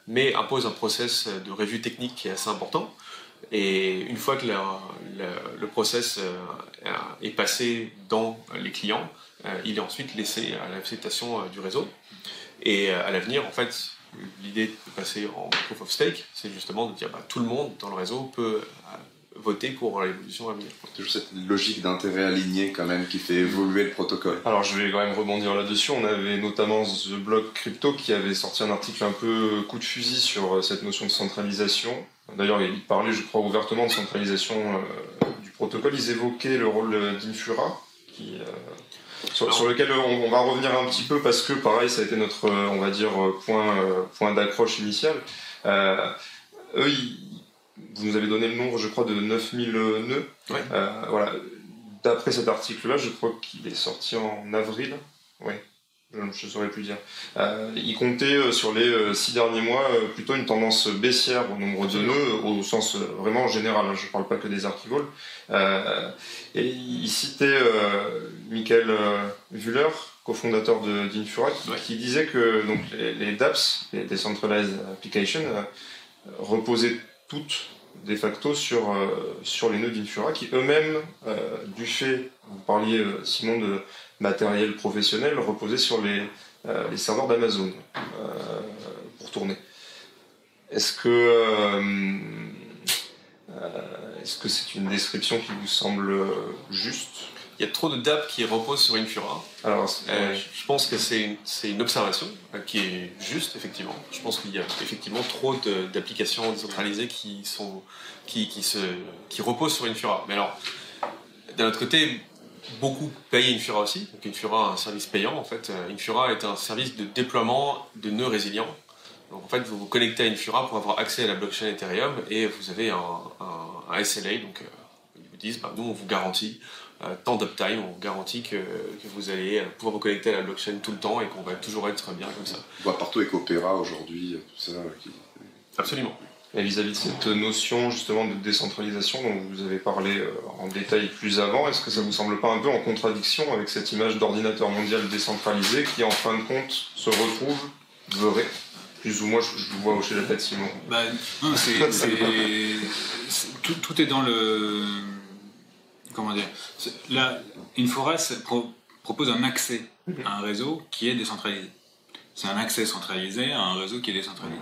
mais impose un process de revue technique qui est assez important. Et une fois que le process euh, est passé dans les clients, il est ensuite laissé à l'acceptation du réseau. Et à l'avenir, en fait, l'idée de passer en proof of stake, c'est justement de dire bah, tout le monde dans le réseau peut euh, voter pour l'évolution à venir. Toujours cette logique d'intérêt aligné quand même qui fait évoluer le protocole. Alors je vais quand même rebondir là-dessus. On avait notamment The Block Crypto qui avait sorti un article un peu coup de fusil sur euh, cette notion de centralisation. D'ailleurs il parlait je crois ouvertement de centralisation euh, protocole, ils évoquaient le rôle d'Infura, qui, sur, lequel on, va revenir un petit peu parce que pareil, ça a été notre, on va dire, point, point d'accroche initial. eux, vous nous avez donné le nombre, je crois, de 9000 nœuds. voilà. D'après cet article-là, je crois qu'il est sorti en avril. Oui, je ne saurais plus dire. Euh, il comptait euh, sur les euh, six derniers mois plutôt une tendance baissière au nombre de nœuds, au sens vraiment général, hein, je ne parle pas que des archivoles. et il citait Michael Wuller, cofondateur d'Infura, qui, disait que donc, les, DApps, les Decentralized Applications, reposaient de facto sur, sur les nœuds d'Infura qui eux-mêmes, du fait, vous parliez Simon de matériel professionnel reposait sur les, euh, les serveurs d'Amazon euh, pour tourner. Est-ce que euh, est-ce que c'est une description qui vous semble juste? Il y a trop de DAP qui reposent sur Infura. Alors, Je pense que c'est une, une, observation qui est juste, effectivement. Je pense qu'il y a effectivement trop d'applications décentralisées qui, sont, qui, qui, se, qui reposent sur Infura. Mais alors, d'un autre côté, beaucoup payent Infura aussi. Donc Infura a un service payant en fait. Euh, Infura est un service de déploiement de nœuds résilients. Donc en fait, vous vous connectez à Infura pour avoir accès à la blockchain Ethereum et vous avez un, un, SLA. Donc euh, ils vous disent, bah, nous on vous garantit euh, tant d'uptime, on garantit que, que, vous allez pouvoir vous connecter à la blockchain tout le temps et qu'on va toujours être bien comme ça. On voit partout avec Opera aujourd'hui, tout ça. Absolument. Et vis-à-vis de cette notion justement de décentralisation dont vous avez parlé euh, en détail plus avant, est-ce que ça vous semble pas un peu en contradiction avec cette image d'ordinateur mondial décentralisé qui en fin de compte se retrouve vrai plus ou moins, je, vous vois hocher la tête, Simon. Bah, tout, est dans le. Comment dire Là, Inforest propose un accès à un réseau qui est décentralisé. C'est un accès centralisé à un réseau qui est décentralisé.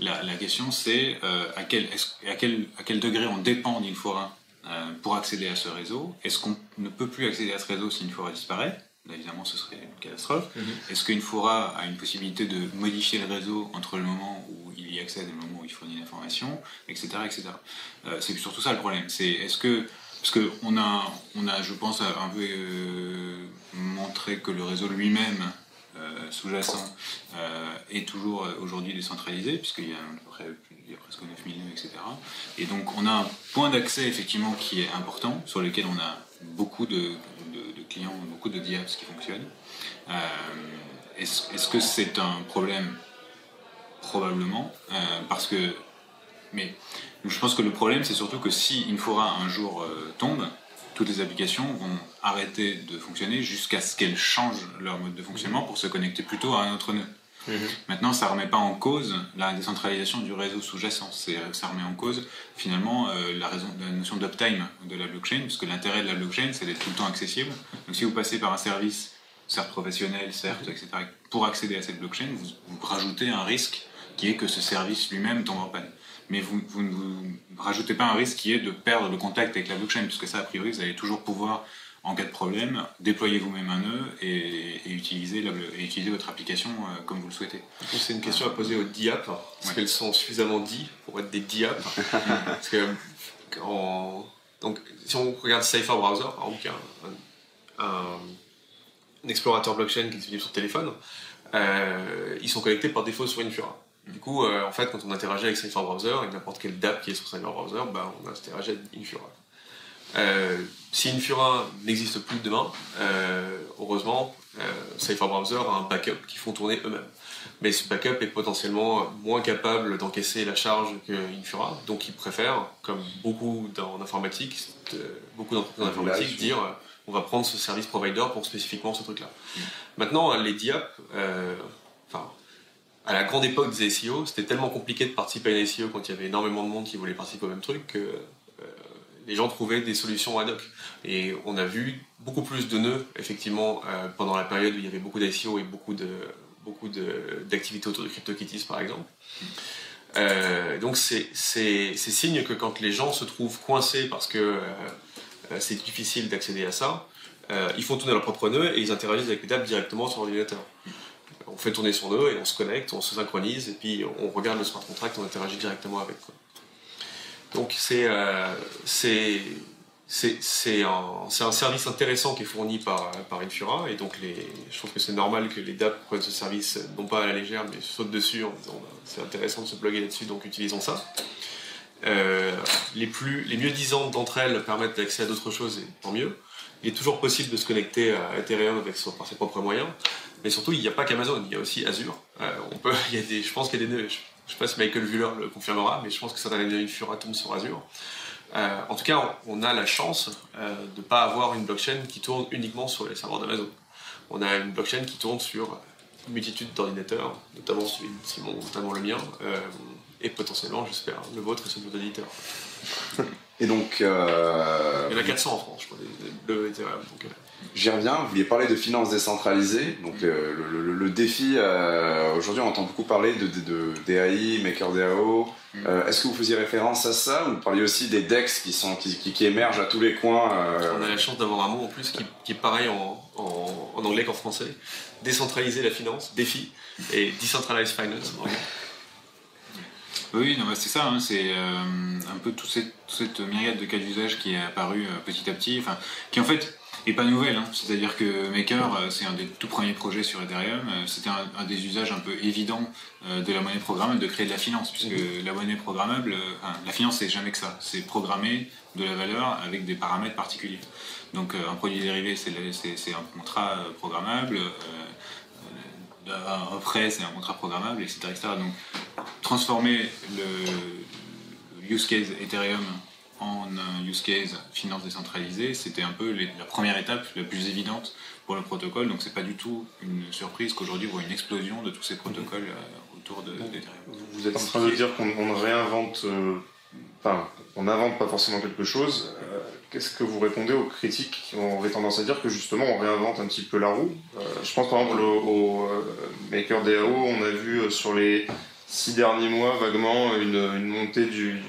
La, question, c'est euh, à, quel, à, quel, à quel degré on dépend d'Infora euh, pour accéder à ce réseau? Est-ce qu'on ne peut plus accéder à ce réseau si Infora disparaît? Là, évidemment, ce serait une catastrophe. Mm-hmm. Est-ce qu'Infora a une possibilité de modifier le réseau entre le moment où il y accède et le moment où il fournit l'information, etc. etc. Euh, c'est surtout ça le problème. C'est est-ce que parce qu'on a, on a, je pense, un peu euh, montré que le réseau lui-même euh, sous-jacent euh, est toujours aujourd'hui décentralisé, puisqu'il y, a y presque 9000 nœuds, etc. Et donc on a un point d'accès effectivement qui est important, sur lequel on a beaucoup de, clients, beaucoup de diaps qui fonctionnent. Est-ce que c'est un problème? Probablement, parce que. Mais je pense que le problème, c'est surtout que si Infora un jour tombe, toutes les applications vont arrêter de fonctionner jusqu'à ce qu'elles changent leur mode de fonctionnement pour se connecter plutôt à un autre nœud. Mhm. Maintenant, ça ne remet pas en cause la décentralisation du réseau sous-jacent. Ça remet en cause finalement euh, la, raison, la notion d'uptime de la blockchain, puisque l'intérêt de la blockchain, c'est d'être tout le temps accessible. Donc si vous passez par un service, certes professionnel, certes, etc., pour accéder à cette blockchain, vous, vous rajoutez un risque qui est que ce service lui-même tombe en panne mais vous, ne rajoutez pas un risque qui est de perdre le contact avec la blockchain, puisque ça, a priori, vous allez toujours pouvoir, en cas de problème, déployer vous-même un nœud et, utiliser, et utiliser votre application euh, comme vous le souhaitez. C'est une question à poser aux DIAP. Est-ce qu'elles sont suffisamment dit pour être des DIAP <laughs> Parce que, donc, si on regarde Cypher Browser, par exemple, un, un, explorateur blockchain qui est disponible sur téléphone, euh, ils sont connectés par défaut sur Infura. Du coup, euh, en fait, quand on interagit avec Cypher Browser, et n'importe quel DAP qui est sur Cypher Browser, bah, on interagit avec Infura. Euh, si Infura n'existe plus demain, euh, heureusement, Cypher Browser a un backup qui font tourner eux-mêmes. Mais ce backup est potentiellement moins capable d'encaisser la charge que Infura, donc ils préfèrent, comme beaucoup en informatique, beaucoup d'entreprises en informatique, dire on va prendre ce service provider pour spécifiquement ce truc-là. Mm. Maintenant, les DIAP, enfin, à la grande époque des SEO, c'était tellement compliqué de participer à un SEO quand il y avait énormément de monde qui voulait participer au même truc que euh, les gens trouvaient des solutions ad hoc. Et on a vu beaucoup plus de nœuds, effectivement, euh, pendant la période où il y avait beaucoup d'SEO et beaucoup de beaucoup d'activités autour de CryptoKitties, par exemple. Euh, donc c'est signe que quand les gens se trouvent coincés parce que c'est difficile d'accéder à ça, ils font tourner leur propre nœud et ils interagissent avec les tables directement sur l'ordinateur fait tourner son nœud et on se connecte, on se synchronise et puis on regarde le smart contract, on interagit directement avec. Donc c'est euh, c'est c'est un, un, service intéressant qui est fourni par, par Infura, et donc les, je trouve que c'est normal que les DAP prennent ce service, non pas à la légère, mais sautent dessus en disant bah, c'est intéressant de se bloguer là-dessus, donc utilisons ça. Euh, les, plus, les mieux disantes d'entre elles permettent d'accès à d'autres choses, et tant mieux. Il est toujours possible de se connecter à Ethereum avec par ses propres moyens, mais surtout il n'y a pas qu'Amazon, il y a aussi Azure. Euh, on peut, il y a des, je pense qu'il y a des, je, ne sais pas si Michael Vuller le confirmera, mais je pense que certains Infura tombent sur Azure. Euh, en tout cas, on a la chance euh, de ne pas avoir une blockchain qui tourne uniquement sur les serveurs d'Amazon. On a une blockchain qui tourne sur une multitude d'ordinateurs, notamment celui de Simon, notamment le mien, euh, et potentiellement, j'espère, le vôtre et celui de l'éditeur. Et donc. Il y en a 400 en France, je crois, de Ethereum. J'y reviens, vous vouliez parler de finances décentralisées. Donc le, défi, aujourd'hui on entend beaucoup parler de, de, DAI, MakerDAO, euh, est-ce que vous faisiez référence à ça ou vous parliez aussi des DEX qui, sont, qui, émergent à tous les coins euh, On a la chance d'avoir un mot en plus qui, est pareil en, en, anglais qu'en français. Décentraliser la finance, défi, et Decentralized Finance Oui, c'est ça, hein, c'est euh, un peu toute cette, toute cette myriade de cas d'usage qui est apparu petit à petit, enfin, qui en fait et pas nouvelle. Hein. C'est-à-dire que Maker, euh, c'est un des tout premiers projets sur Ethereum. Euh, c'était un, des usages un peu évidents euh, de la monnaie programmable de créer de la finance, puisque mmh. la monnaie programmable, la finance, c'est jamais que ça. C'est programmer de la valeur avec des paramètres particuliers. Donc un produit dérivé, c'est un contrat programmable. un prêt, c'est un contrat programmable, etc., etc. Donc transformer le use case Ethereum en un use case finance décentralisée, c'était un peu la première étape la plus évidente pour le protocole. Donc c'est pas du tout une surprise qu'aujourd'hui on voit une explosion de tous ces protocoles euh, autour de, d'Ethereum. Vous êtes en train de dire qu'on réinvente, euh, enfin on n'invente pas forcément quelque chose. Euh, qu'est-ce que vous répondez aux critiques qui auraient tendance à dire que justement on réinvente un petit peu la roue? Je pense par exemple au, MakerDAO, on a vu sur les six derniers mois vaguement une, montée du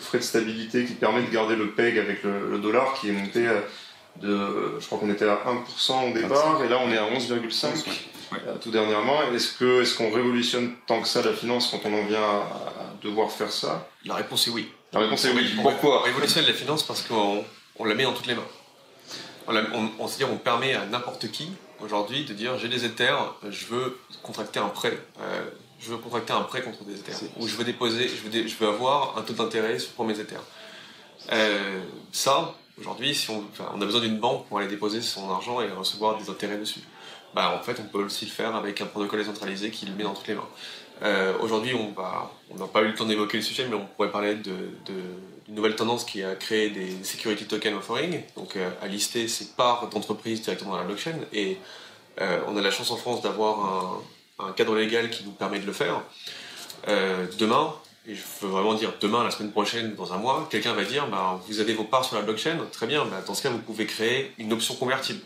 frais de stabilité qui permet de garder le PEG avec le, dollar qui est monté de, je crois qu'on était à 1% au départ, et là on est à 11,5% euh, tout dernièrement. Est-ce qu'on est qu'on révolutionne tant que ça la finance quand on en vient à, devoir faire ça? La réponse est oui. La réponse est oui. Pourquoi On révolutionne la finance? Parce qu'on on la met dans toutes les mains. On, on, on, on permet à n'importe qui aujourd'hui de dire j'ai des Ethers, je veux contracter un prêt. Je veux contracter un prêt contre des Ethers, ou je veux déposer, je veux, je veux avoir un taux d'intérêt pour mes Ethers. Euh, ça, aujourd'hui, si on, on, a besoin d'une banque pour aller déposer son argent et recevoir des intérêts dessus. Bah, en fait, on peut aussi le faire avec un protocole décentralisé qui le met dans toutes les mains. Euh, aujourd'hui, on n'a pas eu le temps d'évoquer le sujet, mais on pourrait parler de, d'une nouvelle tendance qui a créé des security token offering, donc euh, à lister ses parts d'entreprise directement dans la blockchain. Et on a la chance en France d'avoir un, un cadre légal qui nous permet de le faire. Euh, demain, et je veux vraiment dire demain, la semaine prochaine, dans un mois, quelqu'un va dire bah, vous avez vos parts sur la blockchain, très bien, bah, dans ce cas, vous pouvez créer une option convertible.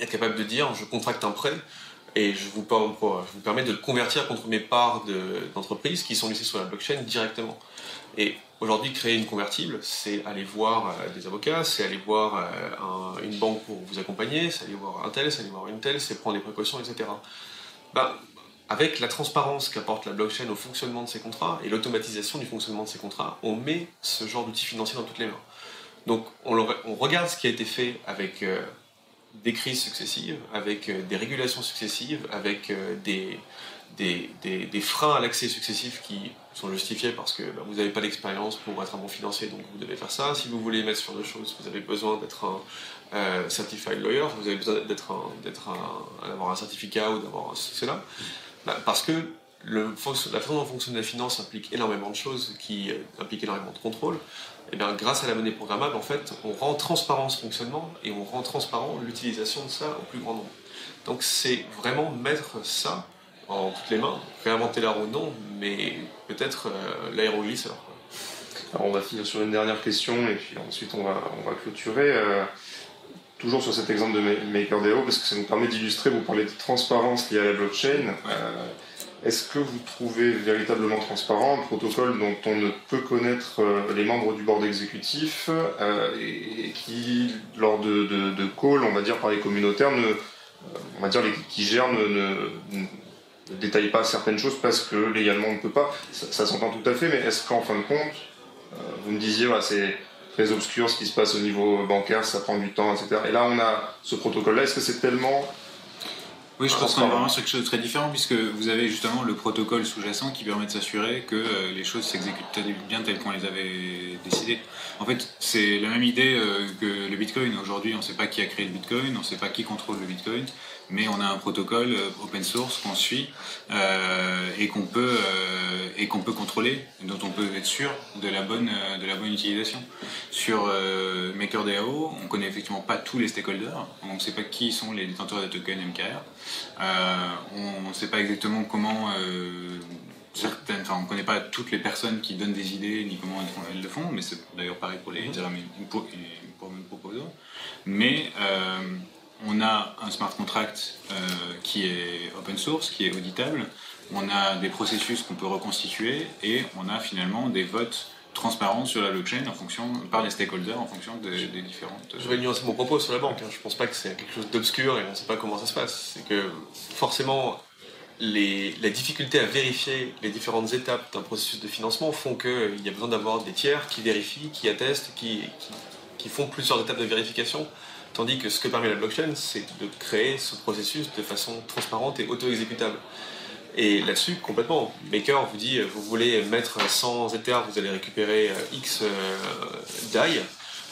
Être capable de dire je contracte un prêt et je vous, je permets de le convertir contre mes parts d'entreprise qui sont listées sur la blockchain directement. Et aujourd'hui, créer une convertible, c'est aller voir euh, des avocats, c'est aller voir euh, une banque pour vous accompagner, c'est aller voir un tel, c'est aller voir une telle, c'est prendre des précautions, etc bah, avec la transparence qu'apporte la blockchain au fonctionnement de ces contrats et l'automatisation du fonctionnement de ces contrats, on met ce genre d'outils financiers dans toutes les mains. Donc on, regarde ce qui a été fait avec euh, des crises successives, avec euh, des régulations successives, avec euh, des, des, freins à l'accès successifs qui sont justifiés parce que bah, vous n'avez pas d'expérience pour être un bon financier, donc vous devez faire ça. Si vous voulez mettre sur deux choses, vous avez besoin d'être un, euh, certified lawyer, vous avez besoin d'avoir un certificat ou d'avoir cela, bah, parce que la façon dont fonctionne la finance implique énormément de choses, qui euh, impliquent énormément de contrôle. Et bien, grâce à la monnaie programmable, en fait, on rend transparent ce fonctionnement et on rend transparent l'utilisation de ça au plus grand nombre. Donc, c'est vraiment mettre ça en toutes les mains, réinventer la roue non, mais peut-être euh, l'aéroglisseur. Alors, on va finir sur une dernière question et puis ensuite on va, on va clôturer. Euh, toujours sur cet exemple de MakerDAO, parce que ça nous permet d'illustrer, vous parlez de transparence liée à la blockchain. Euh, est-ce que vous trouvez véritablement transparent un protocole dont on ne peut connaître euh, les membres du board exécutif euh, et, qui, lors de, de, calls, on va dire par les communautaires, ne, on va dire les, qui gèrent ne, détaillent pas certaines choses parce que légalement on ne peut pas Ça, s'entend tout à fait, mais est-ce qu'en fin de compte, vous me disiez, voilà, c'est très obscur ce qui se passe au niveau bancaire, ça prend du temps, etc. Et là, on a ce protocole-là. Est-ce que c'est tellement oui, je pense qu'on est vraiment sur quelque chose de très différent, puisque vous avez justement le protocole sous-jacent qui permet de s'assurer que euh, les choses s'exécutent bien telles qu'on les avait décidées. En fait, c'est la même idée euh, que le Bitcoin. Aujourd'hui, on ne sait pas qui a créé le Bitcoin, on ne sait pas qui contrôle le Bitcoin, mais on a un protocole euh, open source qu'on suit et qu'on peut, et qu'on peut contrôler, dont on peut être sûr de la bonne, de la bonne utilisation. Sur MakerDAO, on ne connaît effectivement pas tous les stakeholders, on ne sait pas qui sont les détenteurs de tokens MKR. Euh, on ne sait pas exactement comment euh, certaines, enfin on ne connaît pas toutes les personnes qui donnent des idées ni comment elles le font, mais c'est d'ailleurs pareil pour les pour, pour mes proposants. Mais euh, on a un smart contract qui est open source, qui est auditable, on a des processus qu'on peut reconstituer et on a finalement des votes transparents sur la blockchain en fonction, par les stakeholders en fonction des, différentes. Je vais nuancer mon propos sur la banque. Hein. Je ne pense pas que c'est quelque chose d'obscur et on ne sait pas comment ça se passe. C'est que forcément, les, la difficulté à vérifier les différentes étapes d'un processus de financement font qu'il y a besoin d'avoir des tiers qui vérifient, qui attestent, qui, qui, qui font plusieurs étapes de vérification. Tandis que ce que permet la blockchain, c'est de créer ce processus de façon transparente et auto-exécutable. Et là-dessus, complètement. Maker vous dit, vous voulez mettre 100 Ethers, vous allez récupérer euh, X euh, DAI.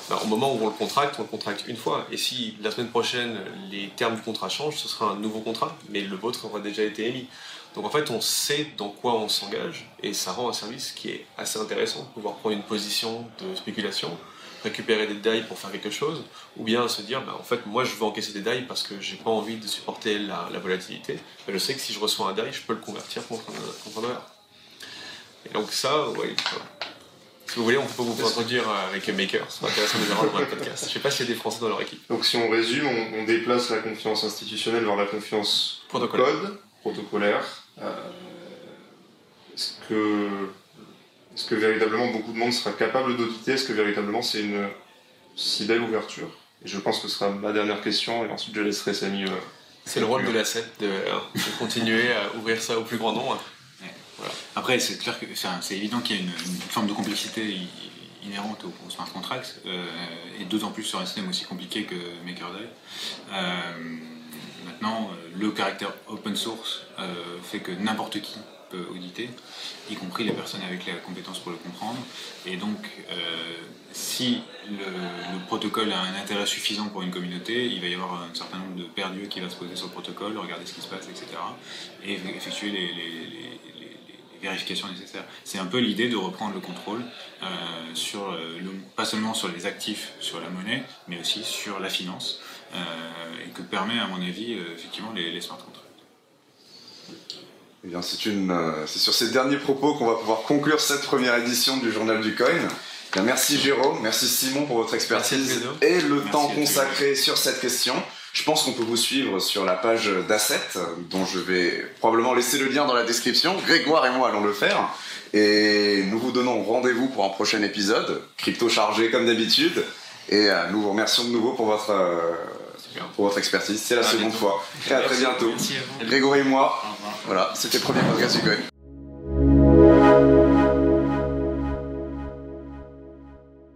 Ben, au moment où on le contracte, on le contracte une fois. Et si la semaine prochaine, les termes du contrat changent, ce sera un nouveau contrat, mais le vôtre aura déjà été émis. Donc en fait, on sait dans quoi on s'engage, et ça rend un service qui est assez intéressant, pouvoir prendre une position de spéculation, récupérer des DAI pour faire quelque chose, ou bien se dire, bah, en fait, moi je veux encaisser des DAI parce que j'ai pas envie de supporter la, volatilité, mais je sais que si je reçois un DAI, je peux le convertir contre un, contre dollar. Et donc ça, oui. Si vous voulez, on peut vous introduire avec Maker, c'est intéressant de les avoir dans le podcast. Je sais pas s'il y a des Français dans leur équipe. Donc si on résume, on, déplace la confiance institutionnelle vers la confiance protocolaire. code, protocolaire. Euh, est-ce que est-ce que véritablement beaucoup de monde sera capable d'auditer Est-ce que véritablement c'est une si belle ouverture? Et je pense que ce sera ma dernière question, et ensuite je laisserai Samy. Euh, c'est le rôle de l'asset de, de, continuer à ouvrir ça au plus grand nombre. Après, c'est clair que c'est évident qu'il y a une, forme de complexité inhérente au, smart contract, euh, et d'autant plus sur un système aussi compliqué que MakerDAO. Euh, maintenant, le caractère open source fait que n'importe qui auditer, y compris les personnes avec les compétences pour le comprendre. Et donc, euh, si le, protocole a un intérêt suffisant pour une communauté, il va y avoir un certain nombre de perdus qui va se poser sur le protocole, regarder ce qui se passe, etc. et effectuer les, vérifications nécessaires. C'est un peu l'idée de reprendre le contrôle euh, sur le, pas seulement sur les actifs, sur la monnaie, mais aussi sur la finance, euh, et que permet, à mon avis, effectivement, les, les smart contracts. Eh bien, c'est euh, c'est sur ces derniers propos qu'on va pouvoir conclure cette première édition du Journal du Coin. Eh merci Jérôme, merci Simon pour votre expertise et le temps consacré sur cette question. Je pense qu'on peut vous suivre sur la page d'Asset, dont je vais probablement laisser le lien dans la description. Grégoire et moi allons le faire. Et nous vous donnons rendez-vous pour un prochain épisode, crypto chargé comme d'habitude. Et euh, nous vous remercions de nouveau pour votre, euh, pour votre expertise. C'est la seconde fois. Et à très bientôt. Grégoire et moi. Voilà, c'était le premier podcast du Coin.